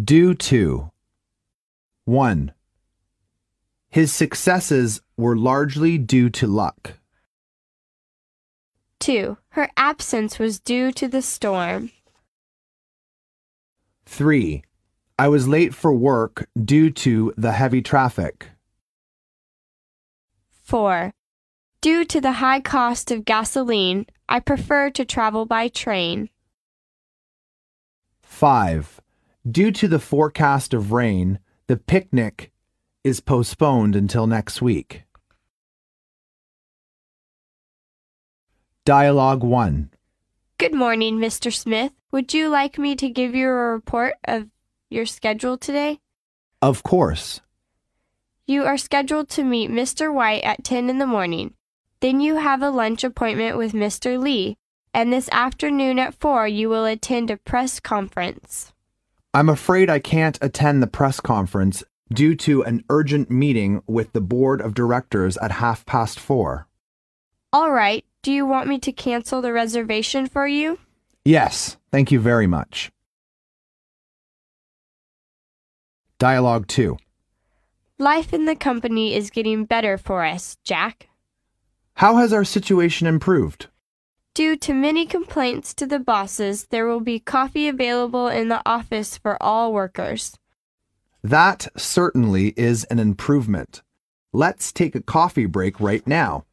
Due to 1. His successes were largely due to luck. 2. Her absence was due to the storm. 3. I was late for work due to the heavy traffic. 4. Due to the high cost of gasoline, I prefer to travel by train. 5. Due to the forecast of rain, the picnic is postponed until next week. Dialogue 1. Good morning, Mr. Smith. Would you like me to give you a report of your schedule today? Of course. You are scheduled to meet Mr. White at 10 in the morning. Then you have a lunch appointment with Mr. Lee, and this afternoon at 4 you will attend a press conference. I'm afraid I can't attend the press conference due to an urgent meeting with the board of directors at half past four. All right, do you want me to cancel the reservation for you? Yes, thank you very much. Dialogue 2. Life in the company is getting better for us, Jack. How has our situation improved? Due to many complaints to the bosses, there will be coffee available in the office for all workers. That certainly is an improvement. Let's take a coffee break right now.